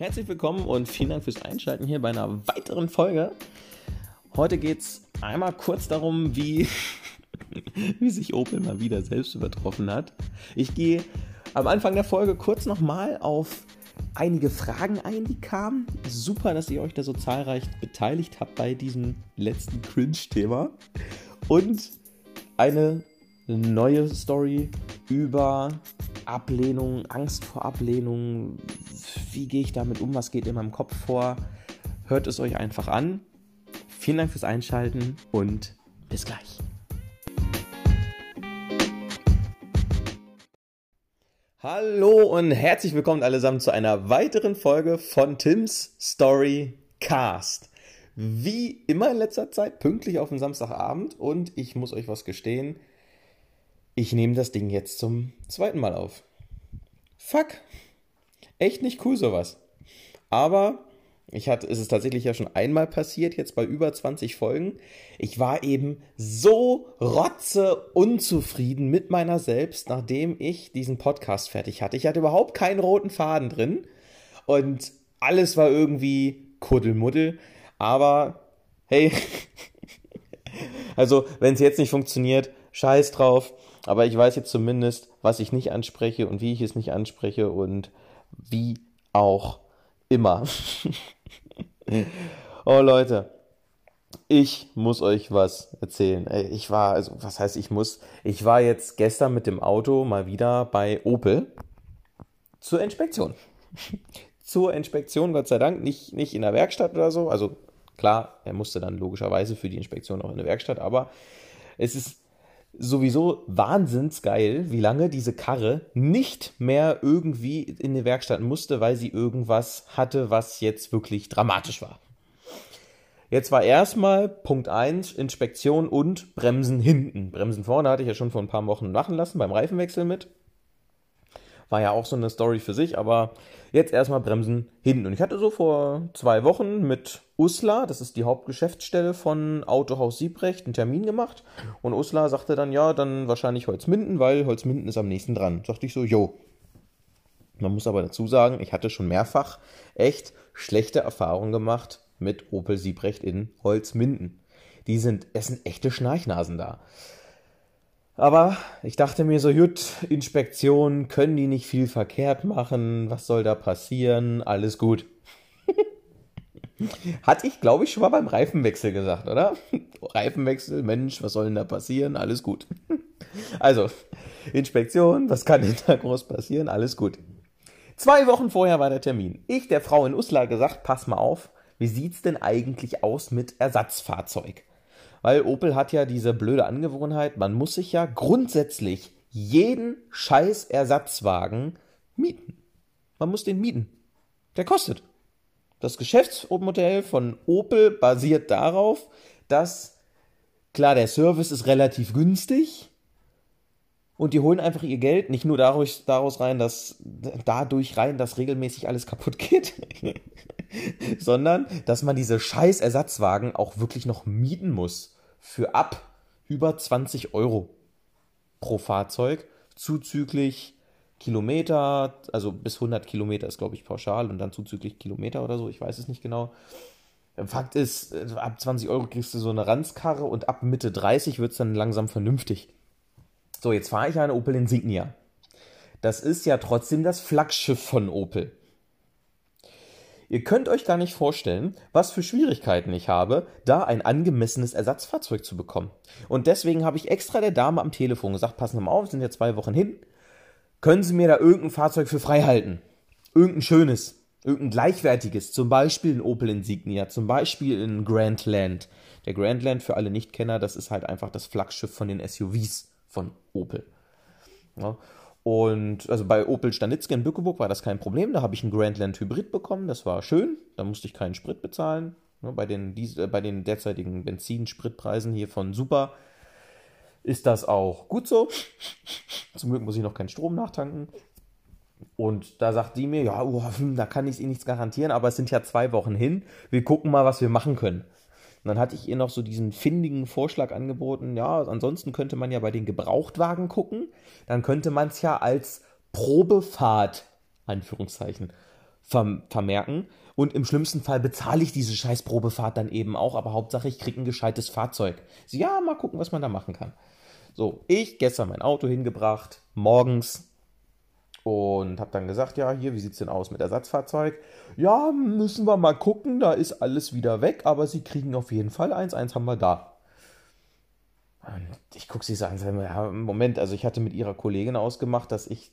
Herzlich willkommen und vielen Dank fürs Einschalten hier bei einer weiteren Folge. Heute geht es einmal kurz darum, wie, wie sich Opel mal wieder selbst übertroffen hat. Ich gehe am Anfang der Folge kurz nochmal auf einige Fragen ein, die kamen. Super, dass ihr euch da so zahlreich beteiligt habt bei diesem letzten Cringe-Thema. Und eine neue Story über Ablehnung, Angst vor Ablehnung. Wie gehe ich damit um? Was geht in meinem Kopf vor? Hört es euch einfach an. Vielen Dank fürs Einschalten und bis gleich. Hallo und herzlich willkommen allesamt zu einer weiteren Folge von Tims Story Cast. Wie immer in letzter Zeit pünktlich auf den Samstagabend und ich muss euch was gestehen, ich nehme das Ding jetzt zum zweiten Mal auf. Fuck. Echt nicht cool sowas. Aber ich hatte, es ist tatsächlich ja schon einmal passiert, jetzt bei über 20 Folgen. Ich war eben so rotze unzufrieden mit meiner selbst, nachdem ich diesen Podcast fertig hatte. Ich hatte überhaupt keinen roten Faden drin und alles war irgendwie Kuddelmuddel. Aber hey, also wenn es jetzt nicht funktioniert, scheiß drauf. Aber ich weiß jetzt zumindest, was ich nicht anspreche und wie ich es nicht anspreche und wie auch immer. oh Leute, ich muss euch was erzählen. Ich war, also was heißt ich muss? Ich war jetzt gestern mit dem Auto mal wieder bei Opel zur Inspektion. zur Inspektion, Gott sei Dank, nicht, nicht in der Werkstatt oder so. Also klar, er musste dann logischerweise für die Inspektion auch in der Werkstatt, aber es ist sowieso wahnsinnsgeil, wie lange diese Karre nicht mehr irgendwie in die Werkstatt musste, weil sie irgendwas hatte, was jetzt wirklich dramatisch war. Jetzt war erstmal Punkt 1 Inspektion und Bremsen hinten. Bremsen vorne hatte ich ja schon vor ein paar Wochen machen lassen beim Reifenwechsel mit. War ja auch so eine Story für sich, aber jetzt erstmal Bremsen hinten. Und ich hatte so vor zwei Wochen mit Usla, das ist die Hauptgeschäftsstelle von Autohaus Siebrecht, einen Termin gemacht. Und Usla sagte dann, ja, dann wahrscheinlich Holzminden, weil Holzminden ist am nächsten dran. Sagte ich so, jo. Man muss aber dazu sagen, ich hatte schon mehrfach echt schlechte Erfahrungen gemacht mit Opel Siebrecht in Holzminden. Die sind, es sind echte Schnarchnasen da. Aber ich dachte mir so, gut, Inspektion, können die nicht viel verkehrt machen? Was soll da passieren? Alles gut. Hatte ich, glaube ich, schon mal beim Reifenwechsel gesagt, oder? Reifenwechsel, Mensch, was soll denn da passieren? Alles gut. Also, Inspektion, was kann denn da groß passieren? Alles gut. Zwei Wochen vorher war der Termin. Ich der Frau in Uslar gesagt, pass mal auf, wie sieht's denn eigentlich aus mit Ersatzfahrzeug? Weil Opel hat ja diese blöde Angewohnheit, man muss sich ja grundsätzlich jeden scheiß Ersatzwagen mieten. Man muss den mieten. Der kostet. Das Geschäftsmodell von Opel basiert darauf, dass klar, der Service ist relativ günstig und die holen einfach ihr Geld nicht nur daraus, daraus rein, dass dadurch rein, dass regelmäßig alles kaputt geht, sondern dass man diese scheiß Ersatzwagen auch wirklich noch mieten muss für ab über 20 Euro pro Fahrzeug, zuzüglich Kilometer, also bis 100 Kilometer ist, glaube ich, pauschal und dann zuzüglich Kilometer oder so, ich weiß es nicht genau. Fakt ist, ab 20 Euro kriegst du so eine Ranzkarre und ab Mitte 30 wird es dann langsam vernünftig. So, jetzt fahre ich eine Opel Insignia. Das ist ja trotzdem das Flaggschiff von Opel. Ihr könnt euch gar nicht vorstellen, was für Schwierigkeiten ich habe, da ein angemessenes Ersatzfahrzeug zu bekommen. Und deswegen habe ich extra der Dame am Telefon gesagt, passen Sie mal auf, sind ja zwei Wochen hin. Können Sie mir da irgendein Fahrzeug für frei halten? Irgendein schönes, irgendein gleichwertiges, zum Beispiel ein Opel Insignia, zum Beispiel ein Grandland. Der Grandland, für alle Nichtkenner, das ist halt einfach das Flaggschiff von den SUVs von Opel. Ja. Und also bei Opel Stanitzky in Bückeburg war das kein Problem. Da habe ich einen Grandland Hybrid bekommen. Das war schön. Da musste ich keinen Sprit bezahlen. Ja, bei, den, äh, bei den derzeitigen Benzinspritpreisen hier von Super ist das auch gut so. Zum Glück muss ich noch keinen Strom nachtanken. Und da sagt die mir, ja, oh, da kann ich eh nichts garantieren, aber es sind ja zwei Wochen hin. Wir gucken mal, was wir machen können. Und dann hatte ich ihr noch so diesen findigen Vorschlag angeboten, ja, ansonsten könnte man ja bei den Gebrauchtwagen gucken. Dann könnte man es ja als Probefahrt, Anführungszeichen, vermerken. Und im schlimmsten Fall bezahle ich diese scheiß Probefahrt dann eben auch, aber Hauptsache ich kriege ein gescheites Fahrzeug. So, ja, mal gucken, was man da machen kann. So, ich gestern mein Auto hingebracht, morgens, und habe dann gesagt, ja, hier, wie sieht es denn aus mit Ersatzfahrzeug? Ja, müssen wir mal gucken, da ist alles wieder weg, aber sie kriegen auf jeden Fall eins, eins haben wir da. Und ich gucke sie so an, ja, Moment, also ich hatte mit ihrer Kollegin ausgemacht, dass ich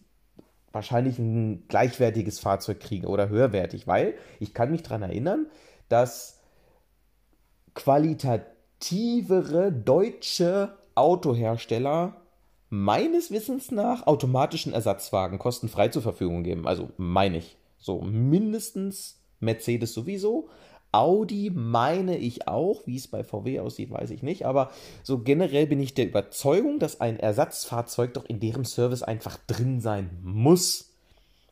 wahrscheinlich ein gleichwertiges Fahrzeug kriege oder höherwertig, weil ich kann mich daran erinnern, dass qualitativere deutsche Autohersteller meines Wissens nach automatischen Ersatzwagen kostenfrei zur Verfügung geben. Also meine ich. So mindestens Mercedes sowieso. Audi meine ich auch. Wie es bei VW aussieht, weiß ich nicht. Aber so generell bin ich der Überzeugung, dass ein Ersatzfahrzeug doch in deren Service einfach drin sein muss.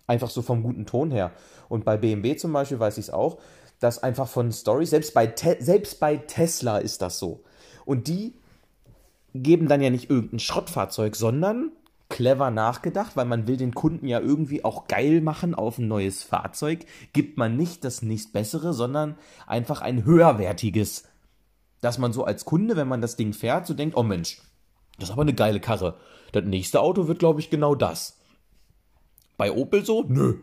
Einfach so vom guten Ton her. Und bei BMW zum Beispiel weiß ich es auch, dass einfach von Story, selbst bei, selbst bei Tesla ist das so. Und die geben dann ja nicht irgendein Schrottfahrzeug, sondern clever nachgedacht, weil man will den Kunden ja irgendwie auch geil machen auf ein neues Fahrzeug, gibt man nicht das nächstbessere, sondern einfach ein höherwertiges. Dass man so als Kunde, wenn man das Ding fährt, so denkt, oh Mensch, das ist aber eine geile Karre. Das nächste Auto wird, glaube ich, genau das. Bei Opel so? Nö.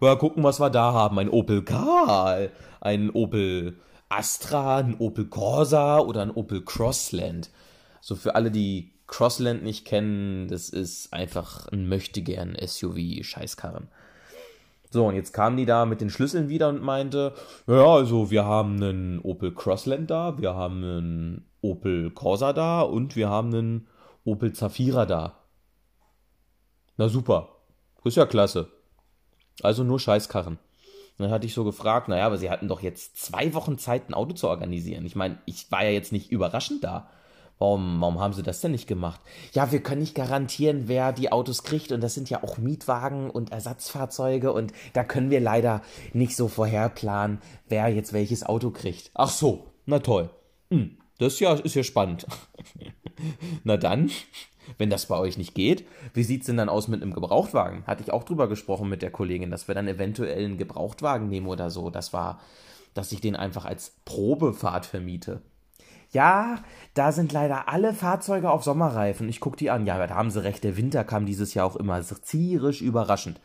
Mal gucken, was wir da haben. Ein Opel Karl, ein Opel Astra, ein Opel Corsa oder ein Opel Crossland. So für alle, die Crossland nicht kennen, das ist einfach ein möchtegern SUV-Scheißkarren. So, und jetzt kamen die da mit den Schlüsseln wieder und meinte, ja, also wir haben einen Opel Crossland da, wir haben einen Opel Corsa da und wir haben einen Opel Zafira da. Na super, ist ja klasse. Also nur Scheißkarren. Dann hatte ich so gefragt, naja, aber sie hatten doch jetzt zwei Wochen Zeit, ein Auto zu organisieren. Ich meine, ich war ja jetzt nicht überraschend da. Warum, warum haben sie das denn nicht gemacht? Ja, wir können nicht garantieren, wer die Autos kriegt. Und das sind ja auch Mietwagen und Ersatzfahrzeuge. Und da können wir leider nicht so vorherplanen, wer jetzt welches Auto kriegt. Ach so, na toll. Hm, das ja, ist ja spannend. na dann, wenn das bei euch nicht geht, wie sieht es denn dann aus mit einem Gebrauchtwagen? Hatte ich auch drüber gesprochen mit der Kollegin, dass wir dann eventuell einen Gebrauchtwagen nehmen oder so. Das war, dass ich den einfach als Probefahrt vermiete. Ja, da sind leider alle Fahrzeuge auf Sommerreifen. Ich gucke die an. Ja, da haben sie recht. Der Winter kam dieses Jahr auch immer zierisch überraschend.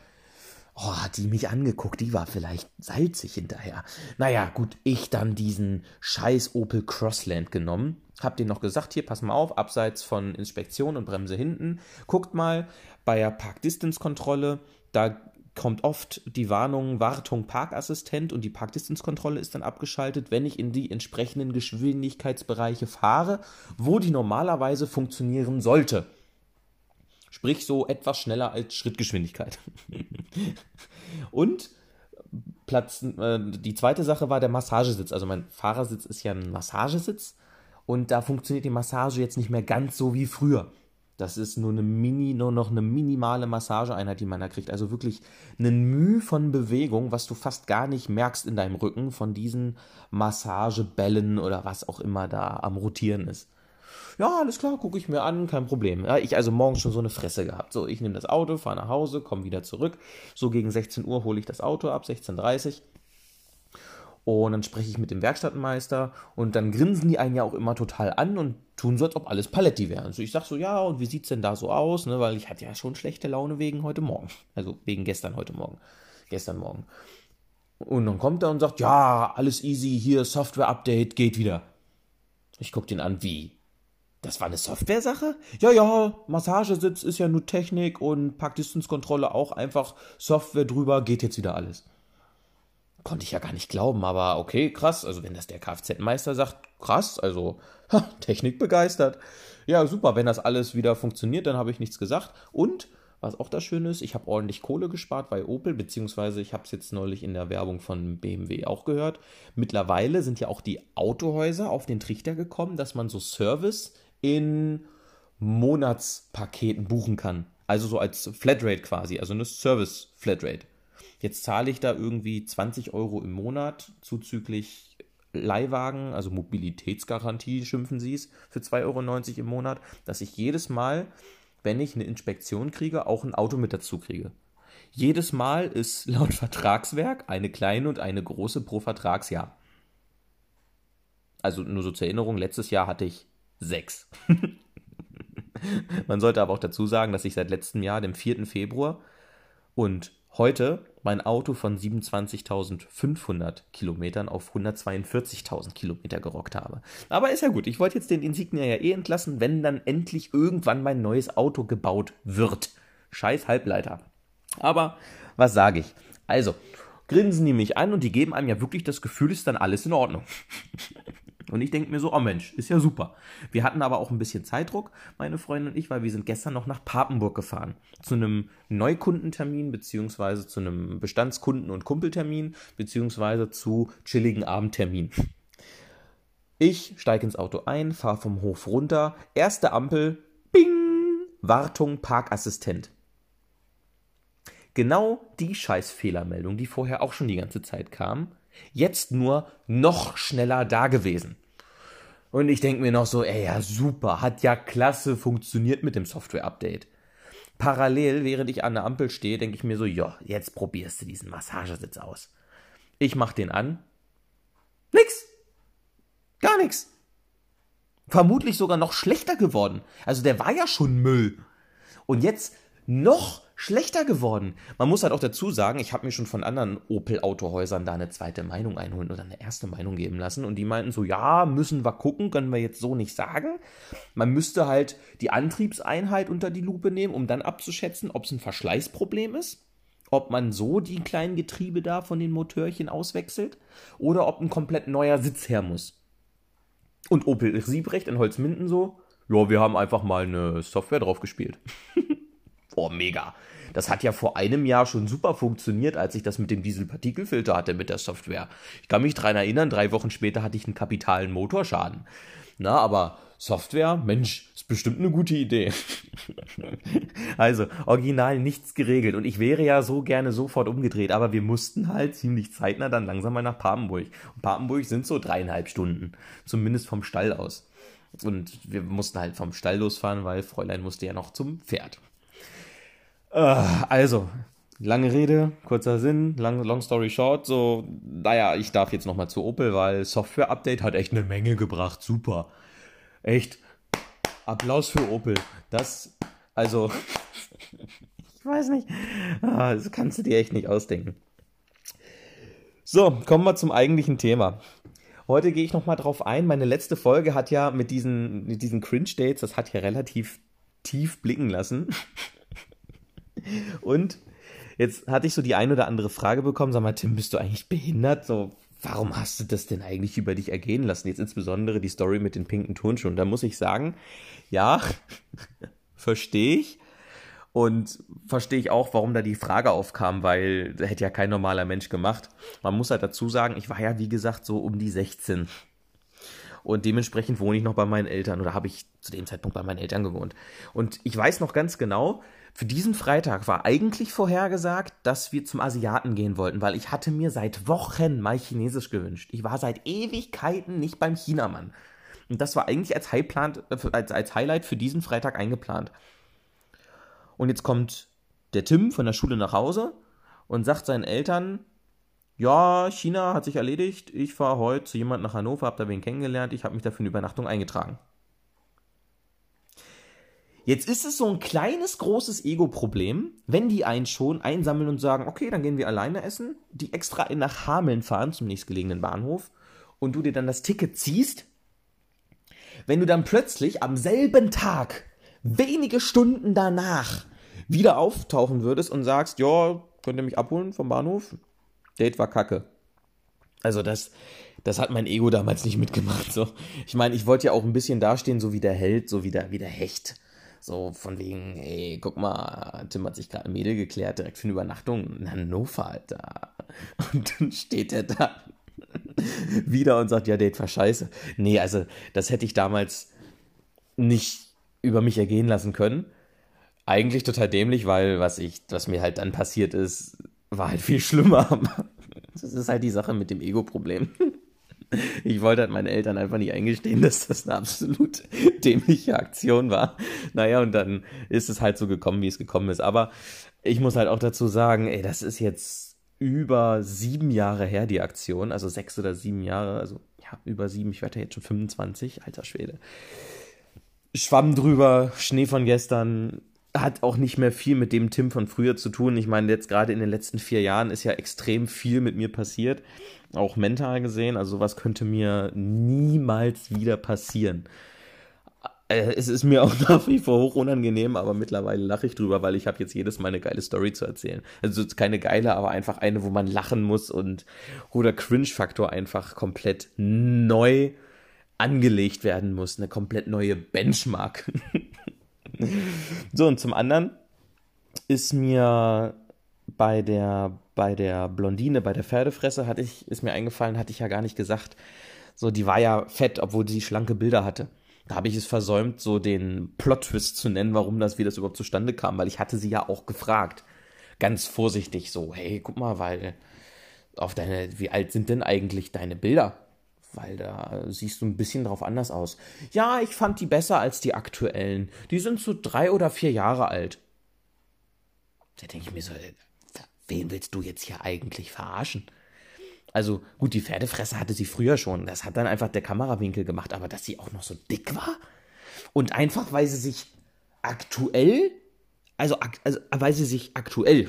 Oh, hat die mich angeguckt, die war vielleicht salzig hinterher. Naja, gut, ich dann diesen scheiß Opel Crossland genommen. Hab den noch gesagt, hier, pass mal auf, abseits von Inspektion und Bremse hinten. Guckt mal bei der Park-Distance-Kontrolle, da kommt oft die Warnung Wartung Parkassistent und die Parkdistanzkontrolle ist dann abgeschaltet, wenn ich in die entsprechenden Geschwindigkeitsbereiche fahre, wo die normalerweise funktionieren sollte. Sprich so etwas schneller als Schrittgeschwindigkeit. und Platz, äh, die zweite Sache war der Massagesitz. Also mein Fahrersitz ist ja ein Massagesitz und da funktioniert die Massage jetzt nicht mehr ganz so wie früher. Das ist nur eine Mini, nur noch eine minimale Massageeinheit, die man da kriegt. Also wirklich ein Mühe von Bewegung, was du fast gar nicht merkst in deinem Rücken von diesen Massagebällen oder was auch immer da am Rotieren ist. Ja, alles klar, gucke ich mir an, kein Problem. Ja, ich also morgens schon so eine Fresse gehabt. So, ich nehme das Auto, fahre nach Hause, komme wieder zurück. So gegen 16 Uhr hole ich das Auto ab, 16.30 Uhr. Und dann spreche ich mit dem Werkstattmeister und dann grinsen die einen ja auch immer total an und tun so, als ob alles Paletti wäre. Also ich sag so, ja, und wie sieht's denn da so aus? Ne? Weil ich hatte ja schon schlechte Laune wegen heute Morgen. Also wegen gestern heute Morgen. Gestern Morgen. Und dann kommt er und sagt, ja, alles easy, hier Software-Update, geht wieder. Ich guck den an, wie? Das war eine Software-Sache? Ja, ja, Massagesitz ist ja nur Technik und Parkdistanzkontrolle auch einfach Software drüber, geht jetzt wieder alles. Konnte ich ja gar nicht glauben, aber okay, krass. Also, wenn das der Kfz-Meister sagt, krass, also ha, Technik begeistert. Ja, super, wenn das alles wieder funktioniert, dann habe ich nichts gesagt. Und was auch das Schöne ist, ich habe ordentlich Kohle gespart bei Opel, beziehungsweise ich habe es jetzt neulich in der Werbung von BMW auch gehört. Mittlerweile sind ja auch die Autohäuser auf den Trichter gekommen, dass man so Service in Monatspaketen buchen kann. Also so als Flatrate quasi, also eine Service-Flatrate. Jetzt zahle ich da irgendwie 20 Euro im Monat zuzüglich Leihwagen, also Mobilitätsgarantie schimpfen sie es, für 2,90 Euro im Monat, dass ich jedes Mal, wenn ich eine Inspektion kriege, auch ein Auto mit dazu kriege. Jedes Mal ist laut Vertragswerk eine kleine und eine große pro Vertragsjahr. Also nur so zur Erinnerung, letztes Jahr hatte ich sechs. Man sollte aber auch dazu sagen, dass ich seit letztem Jahr, dem 4. Februar und heute mein Auto von 27.500 Kilometern auf 142.000 Kilometer gerockt habe. Aber ist ja gut, ich wollte jetzt den Insignia ja eh entlassen, wenn dann endlich irgendwann mein neues Auto gebaut wird. Scheiß Halbleiter. Aber was sage ich? Also, grinsen die mich an und die geben einem ja wirklich das Gefühl, ist dann alles in Ordnung. Und ich denke mir so, oh Mensch, ist ja super. Wir hatten aber auch ein bisschen Zeitdruck, meine Freundin und ich, weil wir sind gestern noch nach Papenburg gefahren. Zu einem Neukundentermin, beziehungsweise zu einem Bestandskunden- und Kumpeltermin, beziehungsweise zu chilligen Abendtermin. Ich steige ins Auto ein, fahre vom Hof runter, erste Ampel, bing, Wartung, Parkassistent. Genau die Scheißfehlermeldung, die vorher auch schon die ganze Zeit kam, jetzt nur noch schneller da gewesen. Und ich denke mir noch so, ey, ja, super, hat ja klasse funktioniert mit dem Software-Update. Parallel, während ich an der Ampel stehe, denke ich mir so, ja, jetzt probierst du diesen Massagesitz aus. Ich mach den an. Nix. Gar nix. Vermutlich sogar noch schlechter geworden. Also der war ja schon Müll. Und jetzt noch schlechter geworden. Man muss halt auch dazu sagen, ich habe mir schon von anderen Opel-Autohäusern da eine zweite Meinung einholen oder eine erste Meinung geben lassen und die meinten so, ja, müssen wir gucken, können wir jetzt so nicht sagen. Man müsste halt die Antriebseinheit unter die Lupe nehmen, um dann abzuschätzen, ob es ein Verschleißproblem ist, ob man so die kleinen Getriebe da von den Motörchen auswechselt oder ob ein komplett neuer Sitz her muss. Und Opel Siebrecht in Holzminden so, ja, wir haben einfach mal eine Software drauf gespielt. oh, mega. Das hat ja vor einem Jahr schon super funktioniert, als ich das mit dem Dieselpartikelfilter hatte mit der Software. Ich kann mich daran erinnern, drei Wochen später hatte ich einen kapitalen Motorschaden. Na, aber Software, Mensch, ist bestimmt eine gute Idee. also, original nichts geregelt. Und ich wäre ja so gerne sofort umgedreht, aber wir mussten halt ziemlich zeitnah dann langsam mal nach Papenburg. Und Papenburg sind so dreieinhalb Stunden. Zumindest vom Stall aus. Und wir mussten halt vom Stall losfahren, weil Fräulein musste ja noch zum Pferd. Uh, also, lange Rede, kurzer Sinn, long, long story short, so, naja, ich darf jetzt nochmal zu Opel, weil Software-Update hat echt eine Menge gebracht, super. Echt, Applaus für Opel. Das, also, ich weiß nicht, ah, das kannst du dir echt nicht ausdenken. So, kommen wir zum eigentlichen Thema. Heute gehe ich nochmal drauf ein. Meine letzte Folge hat ja mit diesen, mit diesen Cringe-Dates, das hat ja relativ tief blicken lassen. Und jetzt hatte ich so die ein oder andere Frage bekommen, sag mal, Tim, bist du eigentlich behindert? So, warum hast du das denn eigentlich über dich ergehen lassen? Jetzt insbesondere die Story mit den pinken Turnschuhen. Da muss ich sagen, ja, verstehe ich. Und verstehe ich auch, warum da die Frage aufkam, weil das hätte ja kein normaler Mensch gemacht. Man muss halt dazu sagen, ich war ja, wie gesagt, so um die 16. Und dementsprechend wohne ich noch bei meinen Eltern oder habe ich zu dem Zeitpunkt bei meinen Eltern gewohnt. Und ich weiß noch ganz genau, für diesen Freitag war eigentlich vorhergesagt, dass wir zum Asiaten gehen wollten, weil ich hatte mir seit Wochen mal Chinesisch gewünscht. Ich war seit Ewigkeiten nicht beim Chinamann. Und das war eigentlich als, Highplant, als, als Highlight für diesen Freitag eingeplant. Und jetzt kommt der Tim von der Schule nach Hause und sagt seinen Eltern, ja, China hat sich erledigt, ich fahre heute zu jemandem nach Hannover, habe da wen kennengelernt, ich habe mich dafür eine Übernachtung eingetragen. Jetzt ist es so ein kleines, großes Ego-Problem, wenn die einen schon einsammeln und sagen, okay, dann gehen wir alleine essen, die extra nach Hameln fahren, zum nächstgelegenen Bahnhof, und du dir dann das Ticket ziehst, wenn du dann plötzlich am selben Tag, wenige Stunden danach, wieder auftauchen würdest und sagst, ja, könnt ihr mich abholen vom Bahnhof? Date war kacke. Also das, das hat mein Ego damals nicht mitgemacht. So. Ich meine, ich wollte ja auch ein bisschen dastehen, so wie der Held, so wie der, wie der Hecht. So von wegen, ey, guck mal, Tim hat sich gerade ein Mädel geklärt, direkt für eine Übernachtung in Hannover, Alter. Und dann steht er da wieder und sagt, ja, Date war scheiße. Nee, also das hätte ich damals nicht über mich ergehen lassen können. Eigentlich total dämlich, weil was ich, was mir halt dann passiert ist, war halt viel schlimmer. Das ist halt die Sache mit dem Ego-Problem. Ich wollte halt meinen Eltern einfach nicht eingestehen, dass das eine absolut dämliche Aktion war. Naja, und dann ist es halt so gekommen, wie es gekommen ist. Aber ich muss halt auch dazu sagen, ey, das ist jetzt über sieben Jahre her, die Aktion. Also sechs oder sieben Jahre. Also ja, über sieben. Ich werde ja jetzt schon 25. Alter Schwede. Schwamm drüber, Schnee von gestern, hat auch nicht mehr viel mit dem Tim von früher zu tun. Ich meine, jetzt gerade in den letzten vier Jahren ist ja extrem viel mit mir passiert, auch mental gesehen. Also sowas könnte mir niemals wieder passieren. Äh, es ist mir auch nach wie vor hoch unangenehm, aber mittlerweile lache ich drüber, weil ich habe jetzt jedes Mal eine geile Story zu erzählen. Also keine geile, aber einfach eine, wo man lachen muss und wo der Cringe-Faktor einfach komplett neu angelegt werden muss. Eine komplett neue Benchmark. so, und zum anderen ist mir bei der, bei der Blondine, bei der Pferdefresse, hatte ich, ist mir eingefallen, hatte ich ja gar nicht gesagt. So, die war ja fett, obwohl sie schlanke Bilder hatte. Da habe ich es versäumt, so den Plot-Twist zu nennen, warum das, wie das überhaupt zustande kam, weil ich hatte sie ja auch gefragt. Ganz vorsichtig so, hey, guck mal, weil auf deine, wie alt sind denn eigentlich deine Bilder? Weil da siehst du ein bisschen drauf anders aus. Ja, ich fand die besser als die aktuellen. Die sind so drei oder vier Jahre alt. Da denke ich mir so, äh, wen willst du jetzt hier eigentlich verarschen? Also gut, die Pferdefresse hatte sie früher schon. Das hat dann einfach der Kamerawinkel gemacht, aber dass sie auch noch so dick war und einfach, weil sie sich aktuell, also, also weil sie sich aktuell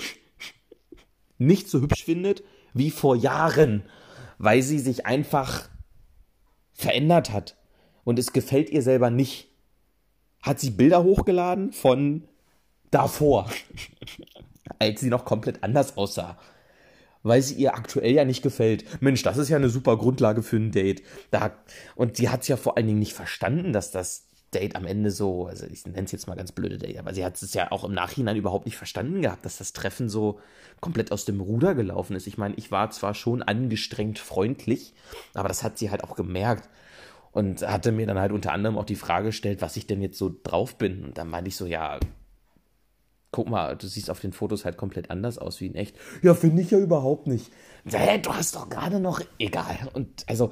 nicht so hübsch findet wie vor Jahren, weil sie sich einfach verändert hat und es gefällt ihr selber nicht, hat sie Bilder hochgeladen von davor, als sie noch komplett anders aussah. Weil sie ihr aktuell ja nicht gefällt. Mensch, das ist ja eine super Grundlage für ein Date. Da, und sie hat es ja vor allen Dingen nicht verstanden, dass das Date am Ende so, also ich nenne es jetzt mal ganz blöde Date, aber sie hat es ja auch im Nachhinein überhaupt nicht verstanden gehabt, dass das Treffen so komplett aus dem Ruder gelaufen ist. Ich meine, ich war zwar schon angestrengt freundlich, aber das hat sie halt auch gemerkt und hatte mir dann halt unter anderem auch die Frage gestellt, was ich denn jetzt so drauf bin. Und dann meinte ich so, ja, guck mal, du siehst auf den Fotos halt komplett anders aus wie in echt. Ja, finde ich ja überhaupt nicht. Hä, du hast doch gerade noch, egal. Und also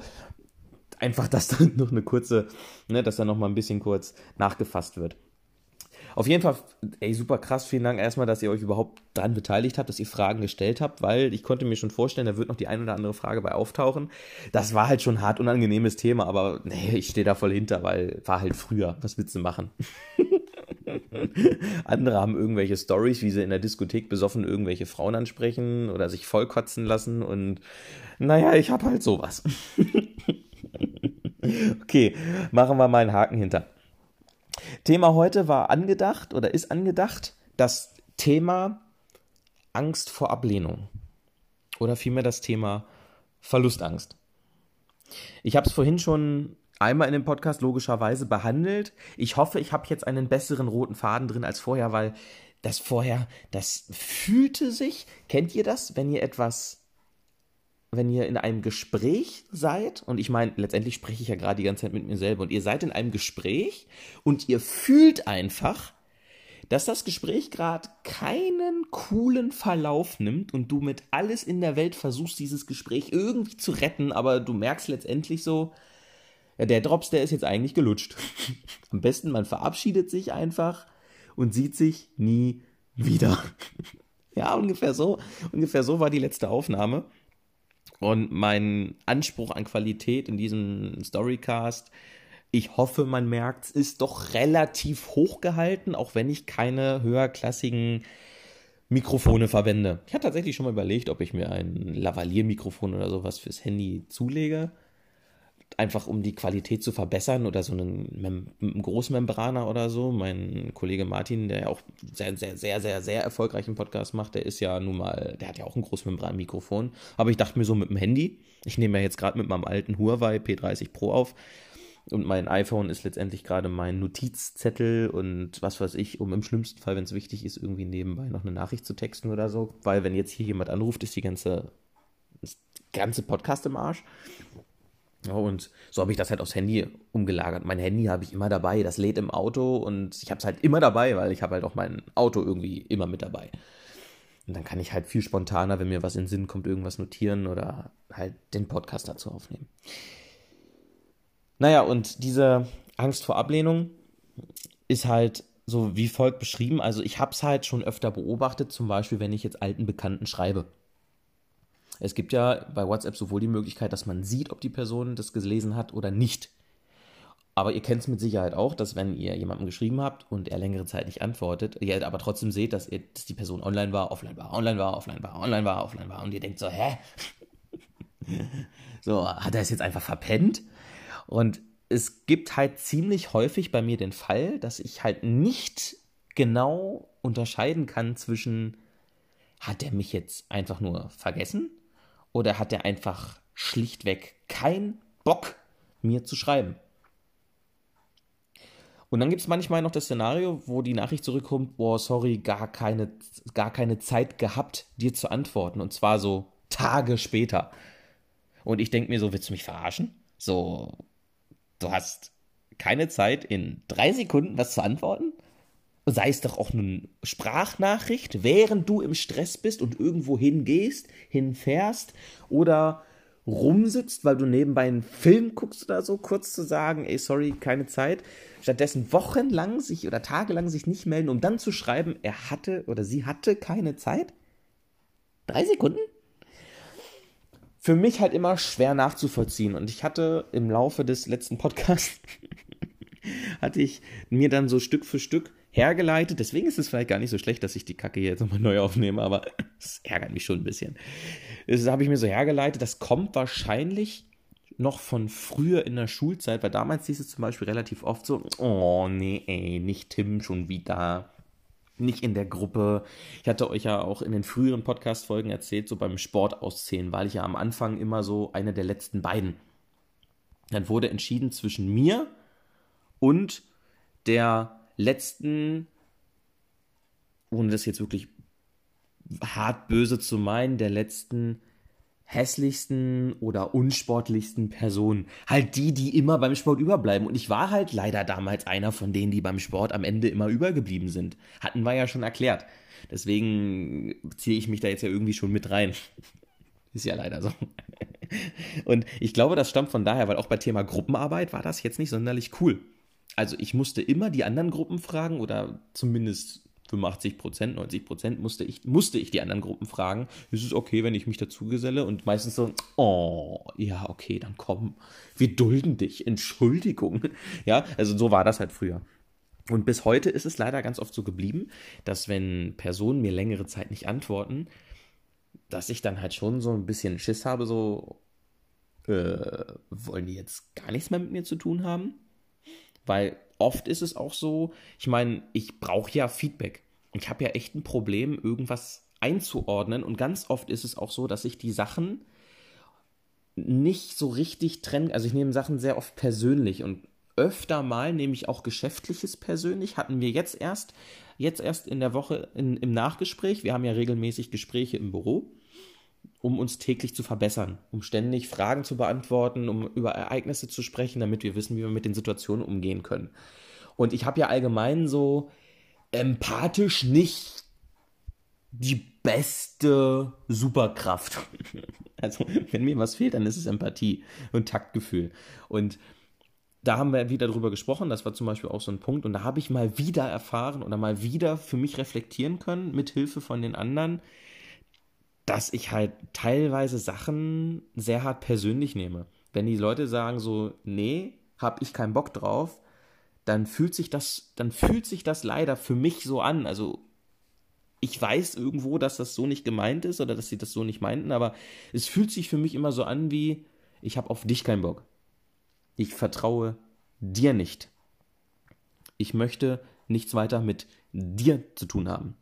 einfach, dass dann noch eine kurze, ne, dass dann noch mal ein bisschen kurz nachgefasst wird. Auf jeden Fall, ey, super krass. Vielen Dank erstmal, dass ihr euch überhaupt daran beteiligt habt, dass ihr Fragen gestellt habt, weil ich konnte mir schon vorstellen, da wird noch die ein oder andere Frage bei auftauchen. Das war halt schon ein hart unangenehmes Thema, aber nee, ich stehe da voll hinter, weil war halt früher. Was willst du machen? Andere haben irgendwelche Stories, wie sie in der Diskothek besoffen irgendwelche Frauen ansprechen oder sich vollkotzen lassen und naja, ich hab halt sowas. Okay, machen wir mal einen Haken hinter. Thema heute war angedacht oder ist angedacht das Thema Angst vor Ablehnung oder vielmehr das Thema Verlustangst. Ich habe es vorhin schon einmal in dem Podcast logischerweise behandelt. Ich hoffe, ich habe jetzt einen besseren roten Faden drin als vorher, weil das vorher, das fühlte sich, kennt ihr das, wenn ihr etwas wenn ihr in einem Gespräch seid, und ich meine, letztendlich spreche ich ja gerade die ganze Zeit mit mir selber, und ihr seid in einem Gespräch und ihr fühlt einfach, dass das Gespräch gerade keinen coolen Verlauf nimmt und du mit alles in der Welt versuchst, dieses Gespräch irgendwie zu retten, aber du merkst letztendlich so, der Drops, der ist jetzt eigentlich gelutscht. Am besten, man verabschiedet sich einfach und sieht sich nie wieder. ja, ungefähr so, ungefähr so war die letzte Aufnahme. Und mein Anspruch an Qualität in diesem Storycast, ich hoffe, man merkt, es, ist doch relativ hoch gehalten, auch wenn ich keine höherklassigen Mikrofone verwende. Ich hatte tatsächlich schon mal überlegt, ob ich mir ein Lavalier-Mikrofon oder sowas fürs Handy zulege einfach um die Qualität zu verbessern oder so einen, Mem Großmembraner oder so. Mein Kollege Martin, der ja auch sehr, sehr, sehr, sehr, sehr erfolgreichen Podcast macht, der ist ja nun mal, der hat ja auch ein Großmembran-Mikrofon. Aber ich dachte mir so mit dem Handy, ich nehme ja jetzt gerade mit meinem alten Huawei P30 Pro auf und mein iPhone ist letztendlich gerade mein Notizzettel und was weiß ich, um im schlimmsten Fall, wenn es wichtig ist, irgendwie nebenbei noch eine Nachricht zu texten oder so. Weil wenn jetzt hier jemand anruft, ist die ganze, ganze Podcast im Arsch. Ja, und so habe ich das halt aufs Handy umgelagert. Mein Handy habe ich immer dabei, das lädt im Auto und ich habe es halt immer dabei, weil ich habe halt auch mein Auto irgendwie immer mit dabei. Und dann kann ich halt viel spontaner, wenn mir was in den Sinn kommt, irgendwas notieren oder halt den Podcast dazu aufnehmen. Naja, und diese Angst vor Ablehnung ist halt so wie folgt beschrieben. Also ich habe es halt schon öfter beobachtet, zum Beispiel, wenn ich jetzt alten Bekannten schreibe. Es gibt ja bei WhatsApp sowohl die Möglichkeit, dass man sieht, ob die Person das gelesen hat oder nicht. Aber ihr kennt es mit Sicherheit auch, dass wenn ihr jemandem geschrieben habt und er längere Zeit nicht antwortet, ihr aber trotzdem seht, dass, ihr, dass die Person online war, offline war, online war, offline war, online war, offline war und ihr denkt so, hä? so, hat er es jetzt einfach verpennt? Und es gibt halt ziemlich häufig bei mir den Fall, dass ich halt nicht genau unterscheiden kann zwischen, hat er mich jetzt einfach nur vergessen oder hat er einfach schlichtweg keinen Bock, mir zu schreiben? Und dann gibt es manchmal noch das Szenario, wo die Nachricht zurückkommt, boah, sorry, gar keine, gar keine Zeit gehabt, dir zu antworten. Und zwar so Tage später. Und ich denke mir so, willst du mich verarschen? So, du hast keine Zeit, in drei Sekunden was zu antworten? Sei es doch auch eine Sprachnachricht, während du im Stress bist und irgendwo hingehst, hinfährst oder rumsitzt, weil du nebenbei einen Film guckst oder so, kurz zu sagen, ey, sorry, keine Zeit. Stattdessen wochenlang sich oder tagelang sich nicht melden, um dann zu schreiben, er hatte oder sie hatte keine Zeit. Drei Sekunden? Für mich halt immer schwer nachzuvollziehen. Und ich hatte im Laufe des letzten Podcasts, hatte ich mir dann so Stück für Stück hergeleitet. Deswegen ist es vielleicht gar nicht so schlecht, dass ich die Kacke jetzt nochmal neu aufnehme, aber es ärgert mich schon ein bisschen. Das habe ich mir so hergeleitet. Das kommt wahrscheinlich noch von früher in der Schulzeit, weil damals hieß es zum Beispiel relativ oft so, oh nee, ey, nicht Tim schon wieder. Nicht in der Gruppe. Ich hatte euch ja auch in den früheren Podcast-Folgen erzählt, so beim Sport auszählen, weil ich ja am Anfang immer so eine der letzten beiden. Dann wurde entschieden zwischen mir und der letzten, ohne das jetzt wirklich hart böse zu meinen, der letzten hässlichsten oder unsportlichsten Personen. Halt die, die immer beim Sport überbleiben. Und ich war halt leider damals einer von denen, die beim Sport am Ende immer übergeblieben sind. Hatten wir ja schon erklärt. Deswegen ziehe ich mich da jetzt ja irgendwie schon mit rein. Ist ja leider so. Und ich glaube, das stammt von daher, weil auch bei Thema Gruppenarbeit war das jetzt nicht sonderlich cool. Also ich musste immer die anderen Gruppen fragen oder zumindest 85 Prozent, 90 Prozent musste ich, musste ich die anderen Gruppen fragen, ist es okay, wenn ich mich dazu geselle? Und meistens so, oh, ja, okay, dann komm, wir dulden dich, Entschuldigung. Ja, also so war das halt früher. Und bis heute ist es leider ganz oft so geblieben, dass wenn Personen mir längere Zeit nicht antworten, dass ich dann halt schon so ein bisschen Schiss habe, so, äh, wollen die jetzt gar nichts mehr mit mir zu tun haben? Weil oft ist es auch so, ich meine, ich brauche ja Feedback. Ich habe ja echt ein Problem, irgendwas einzuordnen. Und ganz oft ist es auch so, dass ich die Sachen nicht so richtig trenne. Also ich nehme Sachen sehr oft persönlich und öfter mal nehme ich auch Geschäftliches persönlich. Hatten wir jetzt erst, jetzt erst in der Woche in, im Nachgespräch. Wir haben ja regelmäßig Gespräche im Büro um uns täglich zu verbessern, um ständig Fragen zu beantworten, um über Ereignisse zu sprechen, damit wir wissen, wie wir mit den Situationen umgehen können. Und ich habe ja allgemein so empathisch nicht die beste Superkraft. Also, wenn mir was fehlt, dann ist es Empathie und Taktgefühl. Und da haben wir wieder drüber gesprochen, das war zum Beispiel auch so ein Punkt, und da habe ich mal wieder erfahren oder mal wieder für mich reflektieren können, mit Hilfe von den anderen, dass ich halt teilweise Sachen sehr hart persönlich nehme. Wenn die Leute sagen so, nee, hab ich keinen Bock drauf, dann fühlt sich das, dann fühlt sich das leider für mich so an. Also ich weiß irgendwo, dass das so nicht gemeint ist oder dass sie das so nicht meinten, aber es fühlt sich für mich immer so an wie, ich habe auf dich keinen Bock. Ich vertraue dir nicht. Ich möchte nichts weiter mit dir zu tun haben.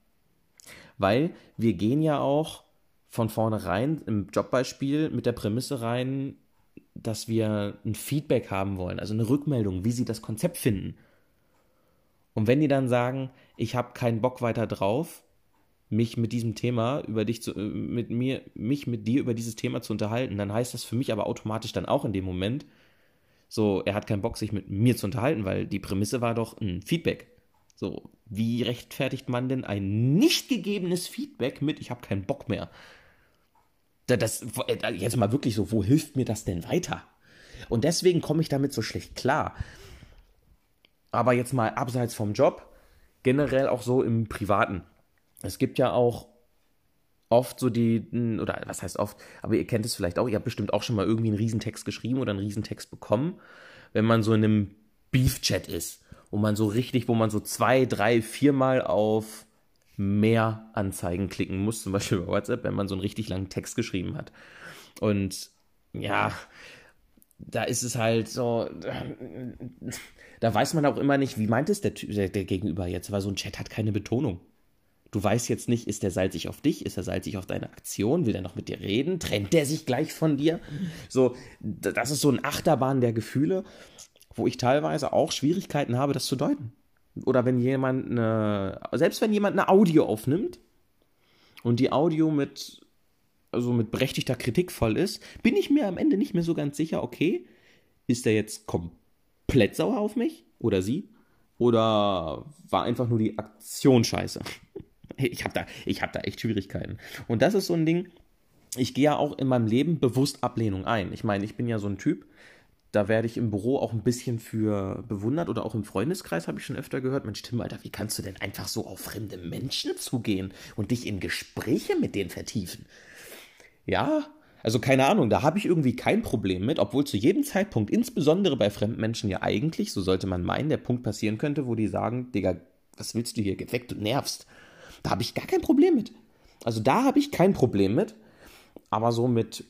Weil wir gehen ja auch von vornherein im Jobbeispiel mit der Prämisse rein, dass wir ein Feedback haben wollen, also eine Rückmeldung, wie sie das Konzept finden. Und wenn die dann sagen, ich habe keinen Bock weiter drauf, mich mit diesem Thema über dich zu, äh, mit mir, mich mit dir über dieses Thema zu unterhalten, dann heißt das für mich aber automatisch dann auch in dem Moment, so, er hat keinen Bock, sich mit mir zu unterhalten, weil die Prämisse war doch ein Feedback. So, wie rechtfertigt man denn ein nicht gegebenes Feedback mit, ich habe keinen Bock mehr? Das, äh, jetzt mal wirklich so, wo hilft mir das denn weiter? Und deswegen komme ich damit so schlecht klar. Aber jetzt mal abseits vom Job, generell auch so im Privaten. Es gibt ja auch oft so die, oder was heißt oft, aber ihr kennt es vielleicht auch, ihr habt bestimmt auch schon mal irgendwie einen Riesentext geschrieben oder einen Riesentext bekommen, wenn man so in einem Beef-Chat ist, wo man so richtig, wo man so zwei, drei, viermal auf mehr Anzeigen klicken muss, zum Beispiel bei WhatsApp, wenn man so einen richtig langen Text geschrieben hat. Und ja, da ist es halt so, da weiß man auch immer nicht, wie meint es der, der, Gegenüber jetzt, weil so ein Chat hat keine Betonung. Du weißt jetzt nicht, ist der salzig auf dich, ist er salzig auf deine Aktion, will er noch mit dir reden, trennt der sich gleich von dir? So, das ist so ein Achterbahn der Gefühle, wo ich teilweise auch Schwierigkeiten habe, das zu deuten. Oder wenn jemand eine, selbst wenn jemand eine Audio aufnimmt und die Audio mit, also mit berechtigter Kritik voll ist, bin ich mir am Ende nicht mehr so ganz sicher, okay, ist der jetzt komplett sauer auf mich oder sie? Oder war einfach nur die Aktion scheiße? ich habe da, hab da echt Schwierigkeiten. Und das ist so ein Ding, ich gehe ja auch in meinem Leben bewusst Ablehnung ein. Ich meine, ich bin ja so ein Typ, da werde ich im Büro auch ein bisschen für bewundert oder auch im Freundeskreis habe ich schon öfter gehört, Mensch Tim, Alter, wie kannst du denn einfach so auf fremde Menschen zugehen und dich in Gespräche mit denen vertiefen? Ja, also keine Ahnung, da habe ich irgendwie kein Problem mit, obwohl zu jedem Zeitpunkt, insbesondere bei fremden Menschen ja eigentlich, so sollte man meinen, der Punkt passieren könnte, wo die sagen, Digga, was willst du hier, geh weg, du nervst. Da habe ich gar kein Problem mit. Also da habe ich kein Problem mit. Aber so mit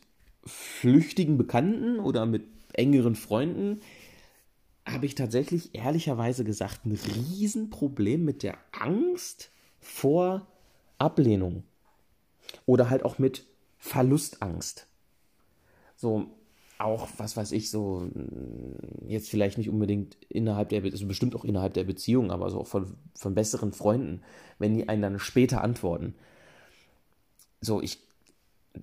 flüchtigen Bekannten oder mit engeren Freunden habe ich tatsächlich ehrlicherweise gesagt ein Riesenproblem mit der Angst vor Ablehnung. Oder halt auch mit Verlustangst. So, auch, was weiß ich, so, jetzt vielleicht nicht unbedingt innerhalb der, also bestimmt auch innerhalb der Beziehung, aber so von, von besseren Freunden, wenn die einen dann später antworten. So, ich,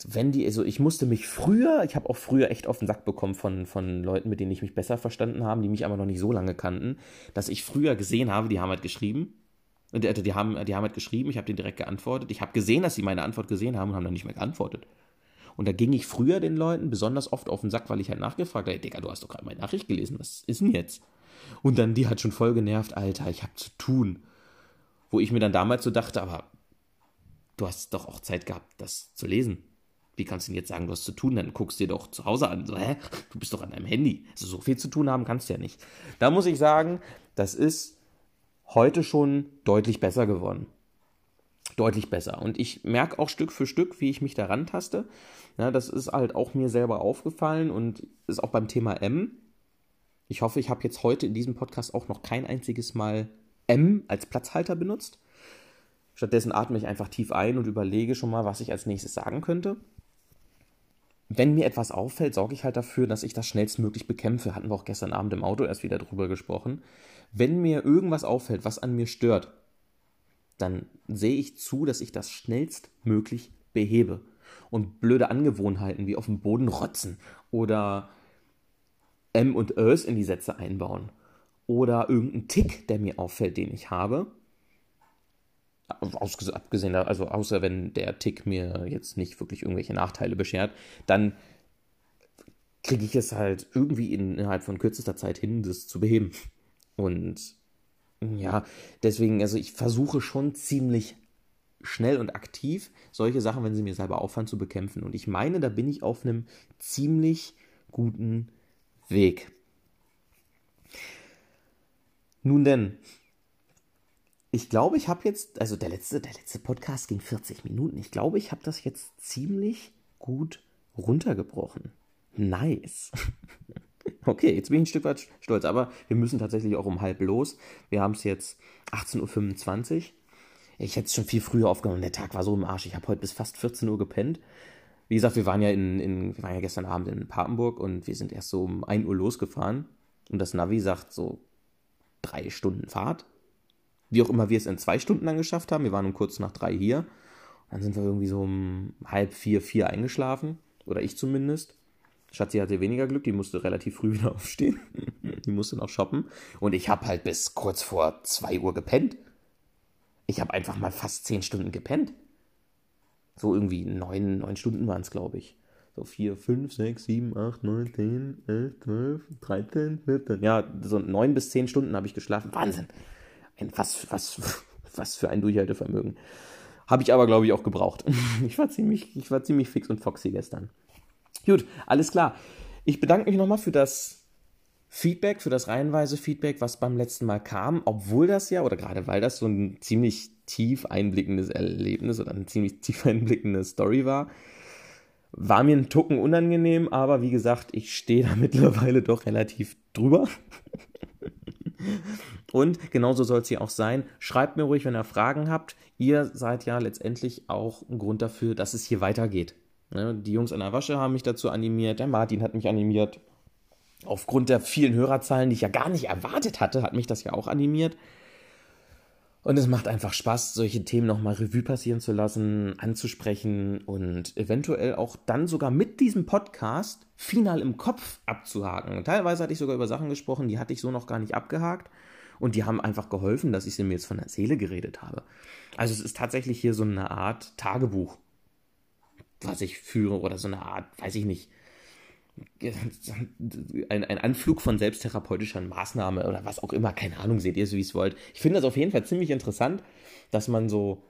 wenn die, also ich musste mich früher, ich habe auch früher echt auf den Sack bekommen von, von Leuten, mit denen ich mich besser verstanden habe, die mich aber noch nicht so lange kannten, dass ich früher gesehen habe, die haben halt geschrieben, die, die haben, die haben halt geschrieben, ich habe denen direkt geantwortet, ich habe gesehen, dass sie meine Antwort gesehen haben und haben dann nicht mehr geantwortet. Und da ging ich früher den Leuten besonders oft auf den Sack, weil ich halt nachgefragt habe, Digga, du hast doch gerade meine Nachricht gelesen, was ist denn jetzt? Und dann die hat schon voll genervt, Alter, ich hab zu tun. Wo ich mir dann damals so dachte, aber du hast doch auch Zeit gehabt, das zu lesen. Wie kannst du denn jetzt sagen, du hast zu tun? Dann guckst du dir doch zu Hause an. So, hä? Du bist doch an deinem Handy. Also so viel zu tun haben kannst du ja nicht. Da muss ich sagen, das ist heute schon deutlich besser geworden deutlich besser. Und ich merke auch Stück für Stück, wie ich mich daran taste. Ja, das ist halt auch mir selber aufgefallen und ist auch beim Thema M. Ich hoffe, ich habe jetzt heute in diesem Podcast auch noch kein einziges Mal M als Platzhalter benutzt. Stattdessen atme ich einfach tief ein und überlege schon mal, was ich als nächstes sagen könnte. Wenn mir etwas auffällt, sorge ich halt dafür, dass ich das schnellstmöglich bekämpfe. Hatten wir auch gestern Abend im Auto erst wieder drüber gesprochen. Wenn mir irgendwas auffällt, was an mir stört, dann sehe ich zu, dass ich das schnellstmöglich behebe. Und blöde Angewohnheiten wie auf dem Boden rotzen oder M und Ös in die Sätze einbauen oder irgendein Tick, der mir auffällt, den ich habe. Abgesehen, also außer wenn der Tick mir jetzt nicht wirklich irgendwelche Nachteile beschert, dann kriege ich es halt irgendwie innerhalb von kürzester Zeit hin, das zu beheben. Und ja, deswegen, also ich versuche schon ziemlich schnell und aktiv solche Sachen, wenn sie mir selber auffallen, zu bekämpfen. Und ich meine, da bin ich auf einem ziemlich guten Weg. Nun denn, ich glaube, ich habe jetzt, also der letzte, der letzte Podcast ging 40 Minuten. Ich glaube, ich habe das jetzt ziemlich gut runtergebrochen. Nice. Okay, jetzt bin ich ein Stück weit stolz, aber wir müssen tatsächlich auch um halb los. Wir haben es jetzt 18.25 Uhr. Ich hätte es schon viel früher aufgenommen. Der Tag war so im Arsch. Ich habe heute bis fast 14 Uhr gepennt. Wie gesagt, wir waren ja in, in wir waren ja gestern Abend in Papenburg und wir sind erst so um 1 Uhr losgefahren. Und das Navi sagt so drei Stunden Fahrt. Wie auch immer wir es in zwei Stunden dann geschafft haben. Wir waren um kurz nach drei hier. Dann sind wir irgendwie so um halb vier, vier eingeschlafen. Oder ich zumindest. Schatzi hatte weniger Glück, die musste relativ früh wieder aufstehen. die musste noch shoppen. Und ich habe halt bis kurz vor 2 Uhr gepennt. Ich habe einfach mal fast 10 Stunden gepennt. So irgendwie neun, neun Stunden waren es, glaube ich. So 4, 5, 6, 7, 8, 9, 10, 11, 12, 13, 14. Ja, so 9 bis 10 Stunden habe ich geschlafen. Wahnsinn. Ein, was, was, was für ein Durchhaltevermögen. Habe ich aber, glaube ich, auch gebraucht. Ich war, ziemlich, ich war ziemlich fix und foxy gestern. Gut, alles klar. Ich bedanke mich nochmal für das Feedback, für das reihenweise Feedback, was beim letzten Mal kam, obwohl das ja, oder gerade weil das so ein ziemlich tief einblickendes Erlebnis oder eine ziemlich tief einblickende Story war, war mir ein Tucken unangenehm, aber wie gesagt, ich stehe da mittlerweile doch relativ drüber. Und genauso soll es hier auch sein. Schreibt mir ruhig, wenn ihr Fragen habt. Ihr seid ja letztendlich auch ein Grund dafür, dass es hier weitergeht. Ne, die Jungs an der Wasche haben mich dazu animiert, der Martin hat mich animiert, aufgrund der vielen Hörerzahlen, die ich ja gar nicht erwartet hatte, hat mich das ja auch animiert. Und es macht einfach Spaß, solche Themen nochmal Revue passieren zu lassen, anzusprechen und eventuell auch dann sogar mit diesem Podcast final im Kopf abzuhaken. Teilweise hatte ich sogar über Sachen gesprochen, die hatte ich so noch gar nicht abgehakt. Und die haben einfach geholfen, dass ich sie mir jetzt von der Seele geredet habe. Also es ist tatsächlich hier so eine Art Tagebuch, was ich führe oder so eine Art, weiß ich nicht, ein, ein Anflug von selbsttherapeutischer Maßnahme oder was auch immer, keine Ahnung, seht ihr so, wie es wollt. Ich finde das auf jeden Fall ziemlich interessant, dass man so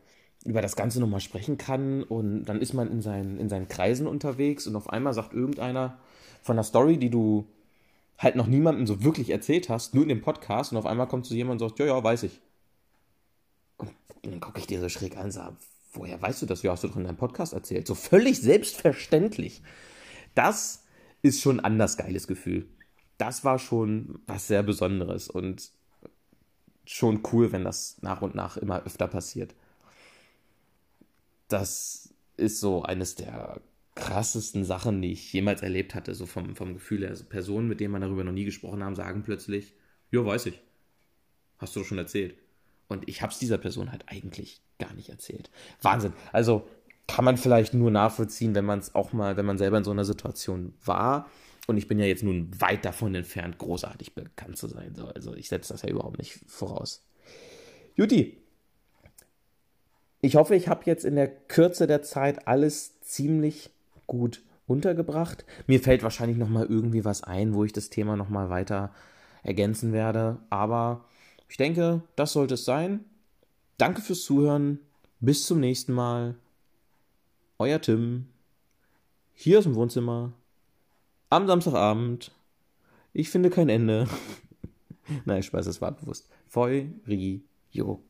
über das Ganze nochmal sprechen kann und dann ist man in seinen, in seinen Kreisen unterwegs und auf einmal sagt irgendeiner von der Story, die du halt noch niemandem so wirklich erzählt hast, nur in dem Podcast und auf einmal kommt zu jemand und sagt, ja, ja, weiß ich. Und dann gucke ich dir so schräg an und sage, woher weißt du das? Ja, hast du doch in deinem Podcast erzählt. So völlig selbstverständlich. Das ist schon ein anders geiles Gefühl. Das war schon was sehr Besonderes und schon cool, wenn das nach und nach immer öfter passiert. Das ist so eines der krassesten Sachen, die ich jemals erlebt hatte, so vom, vom Gefühl her. Also Personen, mit denen man darüber noch nie gesprochen haben, sagen plötzlich, ja, weiß ich. Hast du doch schon erzählt. Und ich habe es dieser Person halt eigentlich gar nicht erzählt. Wahnsinn. Also kann man vielleicht nur nachvollziehen, wenn man es auch mal, wenn man selber in so einer Situation war. Und ich bin ja jetzt nun weit davon entfernt, großartig bekannt zu sein. Also ich setze das ja überhaupt nicht voraus. Juti, ich hoffe, ich habe jetzt in der Kürze der Zeit alles ziemlich gut untergebracht. Mir fällt wahrscheinlich noch mal irgendwie was ein, wo ich das Thema noch mal weiter ergänzen werde. Aber ich denke, das sollte es sein. Danke fürs Zuhören. Bis zum nächsten Mal. Euer Tim. Hier aus dem Wohnzimmer. Am Samstagabend. Ich finde kein Ende. Nein, Spaß, es war bewusst. Feu, Ri, Jo.